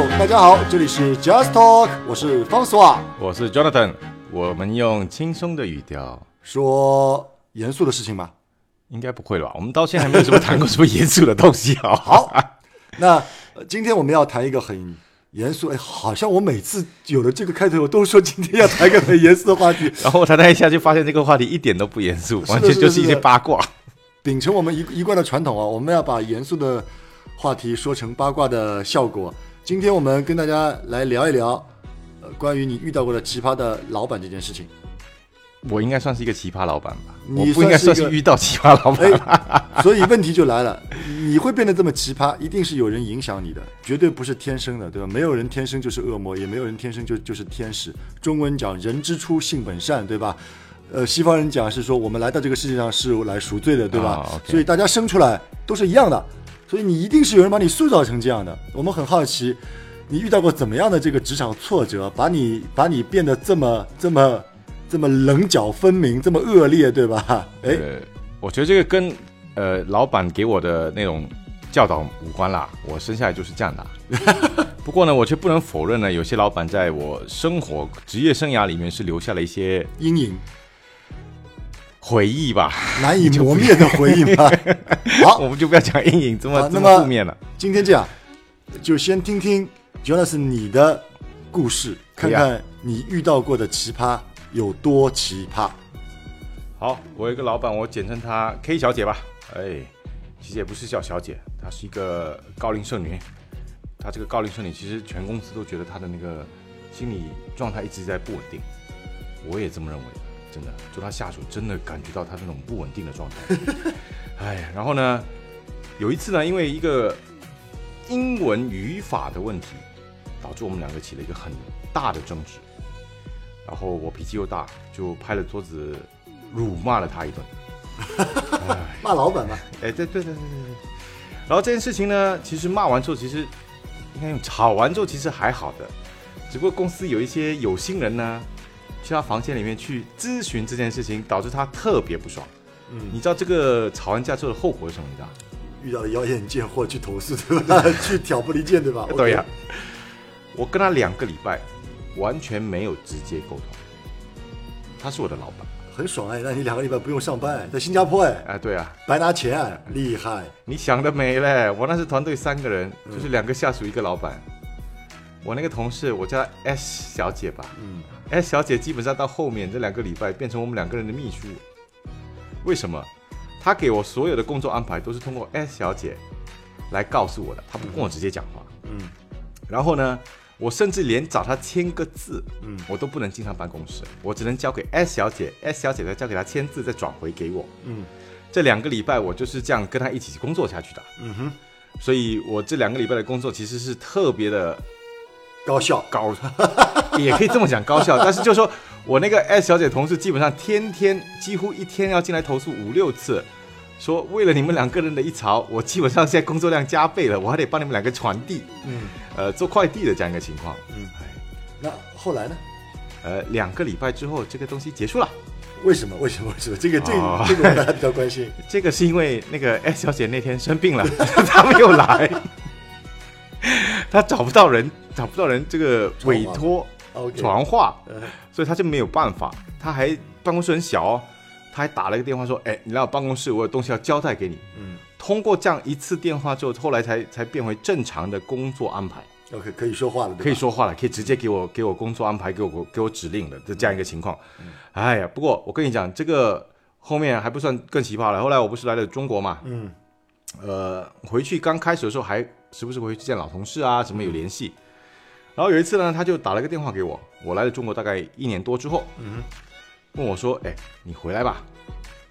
Hello，大家好，这里是 Just Talk，我是方苏瓦。我是 Jonathan，我们用轻松的语调，说严肃的事情吗？应该不会了吧？我们到现在还没有什么谈过什么严肃的东西啊。好，那、呃今天我们要谈一个很严肃，哎，好像我每次有了这个开头，我都说今天要谈一个很严肃的话题。然后我谈谈一下，就发现这个话题一点都不严肃，完全就是一些八卦。秉承我们一一贯的传统啊，我们要把严肃的话题说成八卦的效果。今天我们跟大家来聊一聊，呃，关于你遇到过的奇葩的老板这件事情。我应该算是一个奇葩老板吧？你我不应该算是遇到奇葩老板。哎，所以问题就来了，你会变得这么奇葩，一定是有人影响你的，绝对不是天生的，对吧？没有人天生就是恶魔，也没有人天生就就是天使。中文讲人之初性本善，对吧？呃，西方人讲是说我们来到这个世界上是来赎罪的，对吧？所以大家生出来都是一样的，所以你一定是有人把你塑造成这样的。我们很好奇，你遇到过怎么样的这个职场挫折，把你把你变得这么这么这么棱角分明，这么恶劣，对吧？哎，呃，我觉得这个跟呃老板给我的那种教导无关啦。我生下来就是这样的啊。不过呢，我却不能否认呢，有些老板在我生活职业生涯里面是留下了一些阴影。回忆吧。难以磨灭的回忆吧？好，我们就不要讲阴影这么这么么负面了。今天这样，就先听听 Jonas 你的故事，看看你遇到过的奇葩有多奇葩。好，我有一个老板，我简称她 K 小姐吧。哎，其实也不是叫小姐，她是一个高龄剩女。她这个高龄剩女，其实全公司都觉得她的那个心理状态一直在不稳定。我也这么认为的，真的，做他下属真的感觉到他那种不稳定的状态。哎，然后呢，有一次呢，因为一个英文语法的问题，导致我们两个起了一个很大的争执。然后我脾气又大，就拍了桌子，辱骂了他一顿。骂老板嘛，哎，对对对对对对。然后这件事情呢，其实骂完之后，其实应该用吵完之后，其实还好的。只不过公司有一些有心人呢，去他房间里面去咨询这件事情，导致他特别不爽。嗯你知道这个吵完架之后的后果是什么？你知道？遇到了妖艳贱货去投诉，对吧？去挑拨离间，对吧？对呀我跟他两个礼拜完全没有直接沟通。他是我的老板，很爽哎，那你两个礼拜不用上班，在新加坡哎，哎，对啊，白拿钱，哎厉害。你想得美嘞！我那是团队三个人，就是两个下属一个老板。我那个同事，我叫她 S 小姐吧。嗯 S 小姐基本上到后面这两个礼拜变成我们两个人的秘书。为什么？她给我所有的工作安排都是通过 S 小姐来告诉我的，她不跟我直接讲话。嗯然后呢，我甚至连找她签个字，嗯我都不能进她办公室，我只能交给 S 小姐，S 小姐再交给她签字，再转回给我。嗯这两个礼拜我就是这样跟她一起工作下去的。嗯哼，所以我这两个礼拜的工作其实是特别的高效。高，也可以这么讲高效。但是就是说我那个 S 小姐同事基本上天天几乎一天要进来投诉五六次，说为了你们两个人的一吵，我基本上现在工作量加倍了，我还得帮你们两个传递，嗯呃，做快递的这样一个情况。嗯哎，那后来呢？呃，两个礼拜之后这个东西结束了。为什么？为什么？为什么？这个这个、哦这个我大家比较关心。这个是因为那个 S 小姐那天生病了，她没有来，她找不到人，找不到人这个委托传话。呃所以他就没有办法，他还办公室很小哦，他还打了一个电话说：“哎，你来我办公室，我有东西要交代给你。嗯”通过这样一次电话之后，后来才才变回正常的工作安排，，OK，可以说话了，可以说话了，可以直接给我给我工作安排，给我给我指令的的这样一个情况。哎呀，不过我跟你讲，这个后面还不算更奇葩了。后来我不是来了中国嘛，嗯呃，回去刚开始的时候还时不时回去见老同事啊，什么有联系。然后有一次呢，他就打了个电话给我，我来了中国大概一年多之后，嗯问我说：“哎，你回来吧。”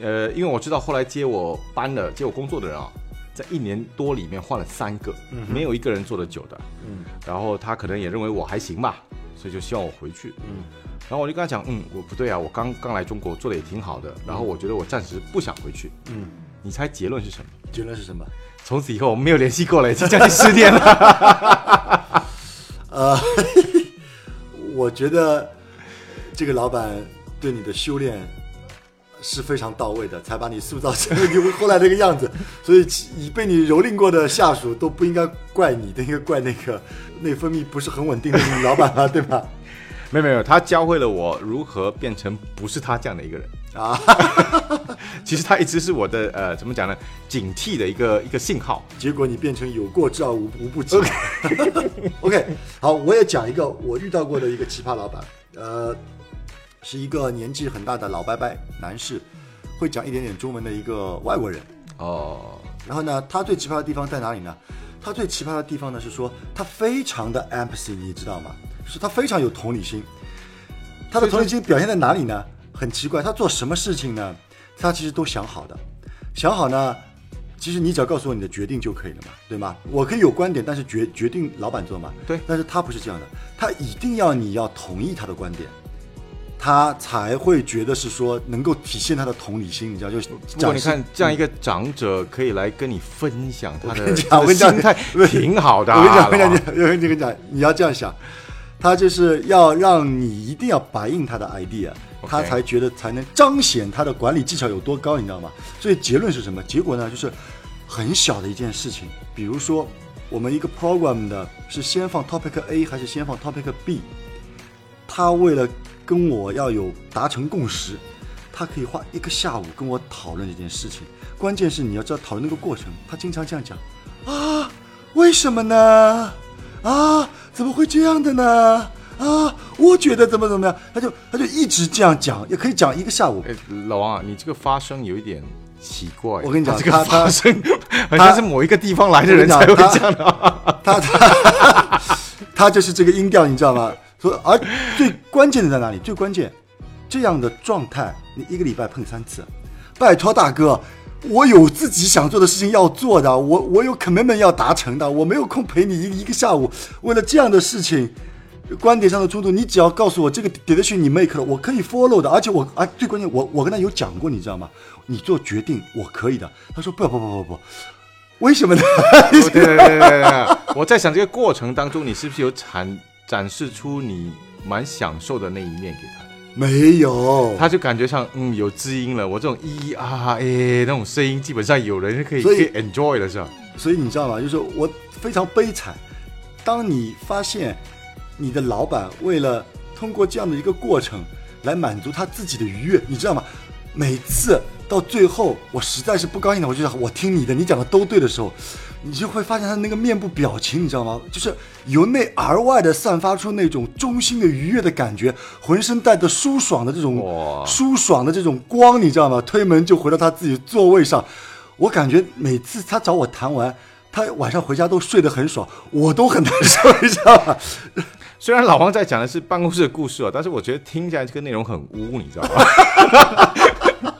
呃，因为我知道后来接我班的、接我工作的人啊，在一年多里面换了三个，嗯没有一个人做得久的。嗯然后他可能也认为我还行吧，所以就希望我回去。嗯然后我就跟他讲，嗯，我不对啊，我刚刚来中国做的也挺好的，然后我觉得我暂时不想回去。嗯，你猜结论是什么？结论是什么？从此以后我们没有联系过了，已经将近十年了。呃，我觉得这个老板对你的修炼是非常到位的，才把你塑造成你后来这个样子。所以已被你蹂躏过的下属都不应该怪你，应该怪那个内分泌不是很稳定的女老板啊，对吧？没有没有，他教会了我如何变成不是他这样的一个人啊。其实他一直是我的呃，怎么讲呢？警惕的一个一个信号。结果你变成有过之而无无不及。OK，好，我也讲一个我遇到过的一个奇葩老板，呃，是一个年纪很大的老伯伯男士，会讲一点点中文的一个外国人。哦。然后呢，他最奇葩的地方在哪里呢？他最奇葩的地方呢是说他非常的 empathy，你知道吗？是他非常有同理心，他的同理心表现在哪里呢？很奇怪，他做什么事情呢？他其实都想好的，想好呢，其实你只要告诉我你的决定就可以了嘛，对吗？我可以有观点，但是决决定老板做嘛。对，但是他不是这样的，他一定要你要同意他的观点，他才会觉得是说能够体现他的同理心，你知道就。如果你看这样一个长者可以来跟你分享他的心态，挺好的。我跟你讲，我跟你讲，我跟你讲，你要这样想。他就是要让你一定要白应他的 idea，他才觉得才能彰显他的管理技巧有多高，你知道吗？所以结论是什么？结果呢？就是很小的一件事情，比如说我们一个 program 的是先放 topic A 还是先放 topic B，他为了跟我要有达成共识，他可以花一个下午跟我讨论这件事情。关键是你要知道讨论那个过程，他经常这样讲啊，为什么呢？啊。怎么会这样的呢？啊，我觉得怎么怎么样，他就他就一直这样讲，也可以讲一个下午。哎，老王啊，你这个发声有一点奇怪。我跟你讲，这个发声好像是某一个地方来的人才会这样的。他他他就是这个音调，你知道吗？说而最关键的在哪里？最关键，这样的状态，你一个礼拜碰三次，拜托大哥。我有自己想做的事情要做的，我我有 commitment 要达成的，我没有空陪你一一个下午。为了这样的事情，观点上的冲突，你只要告诉我这个 decision 你 make 了，我可以 follow 的。而且我啊，最关键，我我跟他有讲过，你知道吗？你做决定我可以的。他说不不不不不，为什么呢？对对对对对，我在想这个过程当中，你是不是有产展示出你蛮享受的那一面给他？没有，他就感觉上嗯有知音了。我这种咿咿啊哎那种声音，基本上有人可以可以 enjoy 了，是吧？所以你知道吗？就是我非常悲惨。当你发现你的老板为了通过这样的一个过程来满足他自己的愉悦，你知道吗？每次到最后，我实在是不高兴了，我就想我听你的，你讲的都对的时候。你就会发现他那个面部表情，你知道吗？就是由内而外的散发出那种衷心的愉悦的感觉，浑身带着舒爽的这种舒爽的这种光，你知道吗？推门就回到他自己座位上，我感觉每次他找我谈完，他晚上回家都睡得很爽，我都很难受，你知道吗？虽然老王在讲的是办公室的故事哦，但是我觉得听起来这个内容很污，你知道吗？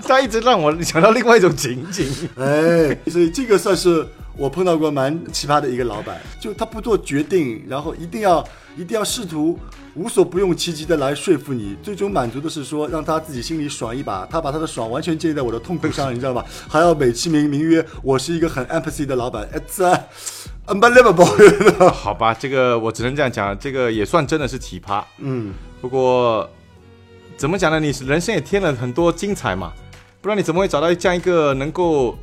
他一直让我想到另外一种情景，哎，所以这个算是。我碰到过蛮奇葩的一个老板，就他不做决定，然后一定要一定要试图无所不用其极的来说服你，最终满足的是说让他自己心里爽一把，他把他的爽完全建立在我的痛苦上，你知道吧？还要美其名名曰我是一个很 empathy 的老板，it's unbelievable。好吧，这个我只能这样讲，这个也算真的是奇葩。嗯，不过怎么讲呢？你人生也添了很多精彩嘛，不然你怎么会找到这样一个能够？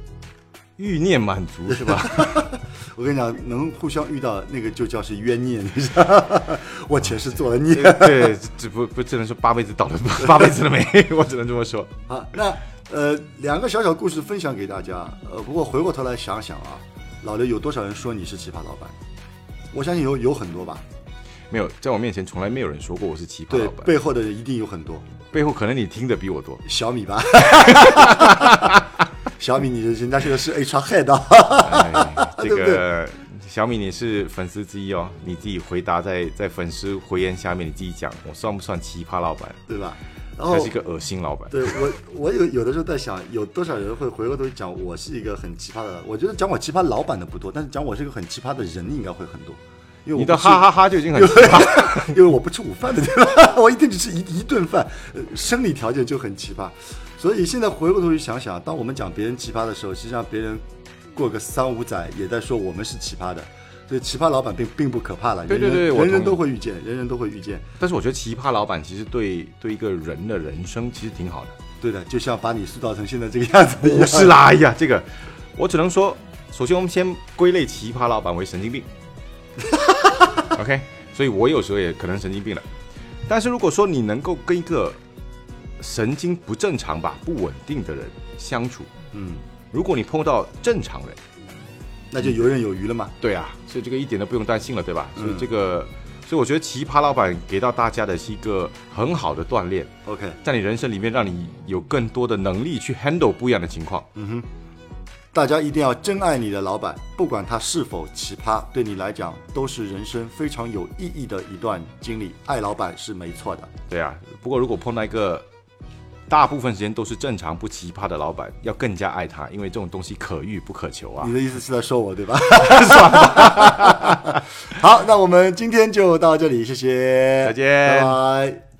欲念满足是吧？我跟你讲，能互相遇到那个就叫是冤孽，你知道？我前世做了孽。对，只不不只能说八辈子倒了 八辈子了霉？我只能这么说。好，那呃，两个小小故事分享给大家。呃，不过回过头来想想啊，老刘有多少人说你是奇葩老板？我相信有有很多吧。没有，在我面前从来没有人说过我是奇葩老板。背后的人一定有很多。背后可能你听的比我多。小米吧。小米，你人家现在是 HR head，这个 小米你是粉丝之一哦，你自己回答在在粉丝回言下面，你自己讲，我算不算奇葩老板，对吧？然后是一个恶心老板。对我，我有有的时候在想，有多少人会回过头讲我是一个很奇葩的？我觉得讲我奇葩老板的不多，但是讲我是一个很奇葩的人应该会很多。因为你的哈哈哈就已经很奇葩，因为我不吃午饭的，对吧？我一天只吃一一顿饭，生理条件就很奇葩。所以现在回过头去想想，当我们讲别人奇葩的时候，实际上别人过个三五载也在说我们是奇葩的。所以奇葩老板并并不可怕了，对对对，人人都会遇见，人人都会遇见。但是我觉得奇葩老板其实对对一个人的人生其实挺好的。对的，就像把你塑造成现在这个样子一样。不是啦，哎呀，这个我只能说，首先我们先归类奇葩老板为神经病。OK，所以我有时候也可能神经病了。但是如果说你能够跟一个神经不正常吧、不稳定的人相处，嗯，如果你碰到正常人，那就游刃有余了嘛。对啊，所以这个一点都不用担心了，对吧？所以嗯这个，所以我觉得奇葩老板给到大家的是一个很好的锻炼，OK，在你人生里面让你有更多的能力去 handle 不一样的情况。大家一定要珍爱你的老板，不管他是否奇葩，对你来讲都是人生非常有意义的一段经历。爱老板是没错的。对啊，不过如果碰到一个大部分时间都是正常不奇葩的老板，要更加爱他，因为这种东西可遇不可求啊你。的意思是在说我对吧？好，那我们今天就到这里，谢谢，再见拜拜。